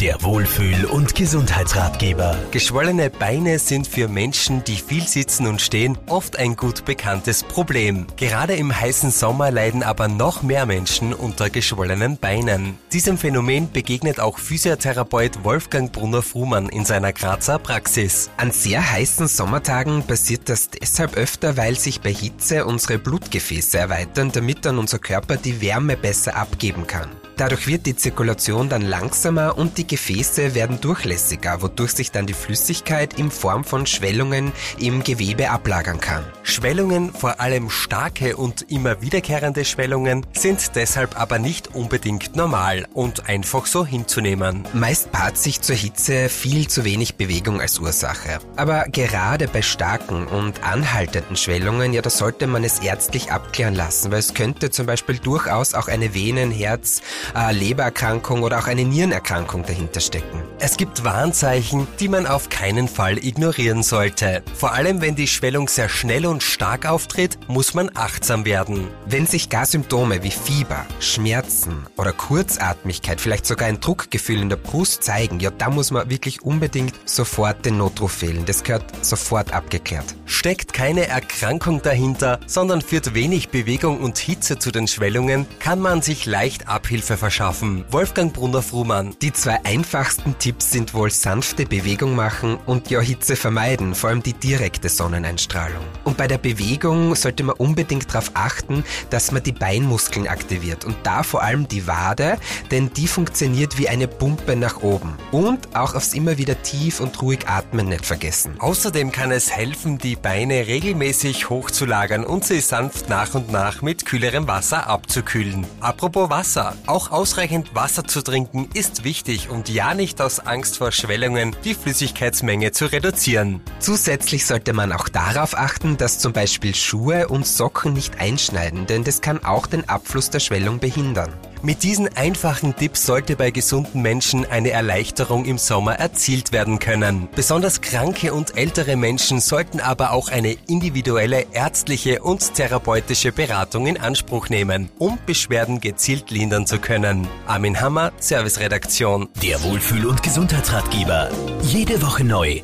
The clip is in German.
Der Wohlfühl- und Gesundheitsratgeber. Geschwollene Beine sind für Menschen, die viel sitzen und stehen, oft ein gut bekanntes Problem. Gerade im heißen Sommer leiden aber noch mehr Menschen unter geschwollenen Beinen. Diesem Phänomen begegnet auch Physiotherapeut Wolfgang Brunner-Frumann in seiner Grazer Praxis. An sehr heißen Sommertagen passiert das deshalb öfter, weil sich bei Hitze unsere Blutgefäße erweitern, damit dann unser Körper die Wärme besser abgeben kann. Dadurch wird die Zirkulation dann langsamer und die Gefäße werden durchlässiger, wodurch sich dann die Flüssigkeit in Form von Schwellungen im Gewebe ablagern kann. Schwellungen, vor allem starke und immer wiederkehrende Schwellungen, sind deshalb aber nicht unbedingt normal und einfach so hinzunehmen. Meist paart sich zur Hitze viel zu wenig Bewegung als Ursache. Aber gerade bei starken und anhaltenden Schwellungen, ja, da sollte man es ärztlich abklären lassen, weil es könnte zum Beispiel durchaus auch eine Venen-, Herz- äh, Lebererkrankung oder auch eine Nierenerkrankung dahinter stecken. Es gibt Warnzeichen, die man auf keinen Fall ignorieren sollte. Vor allem, wenn die Schwellung sehr schnell und stark auftritt, muss man achtsam werden. Wenn sich gar Symptome wie Fieber, Schmerzen oder Kurzatmigkeit, vielleicht sogar ein Druckgefühl in der Brust zeigen, ja, da muss man wirklich unbedingt sofort den Notruf wählen. Das gehört sofort abgeklärt. Steckt keine Erkrankung dahinter, sondern führt wenig Bewegung und Hitze zu den Schwellungen, kann man sich leicht Abhilfe verschaffen. Wolfgang Brunner-Frumann. Die zwei einfachsten Tipps sind wohl sanfte Bewegung machen und ja Hitze vermeiden, vor allem die direkte Sonneneinstrahlung. Und bei der Bewegung sollte man unbedingt darauf achten, dass man die Beinmuskeln aktiviert und da vor allem die Wade, denn die funktioniert wie eine Pumpe nach oben. Und auch aufs immer wieder tief und ruhig atmen nicht vergessen. Außerdem kann es helfen, die Beine regelmäßig hochzulagern und sie sanft nach und nach mit kühlerem Wasser abzukühlen. Apropos Wasser, auch ausreichend Wasser zu trinken ist wichtig und ja nicht aus Angst vor Schwellungen die Flüssigkeitsmenge zu reduzieren. Zusätzlich sollte man auch darauf achten, dass zum Beispiel Schuhe und Socken nicht einschneiden, denn das kann auch den Abfluss der Schwellung behindern. Mit diesen einfachen Tipps sollte bei gesunden Menschen eine Erleichterung im Sommer erzielt werden können. Besonders kranke und ältere Menschen sollten aber auch eine individuelle ärztliche und therapeutische Beratung in Anspruch nehmen, um Beschwerden gezielt lindern zu können. Armin Hammer, Serviceredaktion. Der Wohlfühl- und Gesundheitsratgeber. Jede Woche neu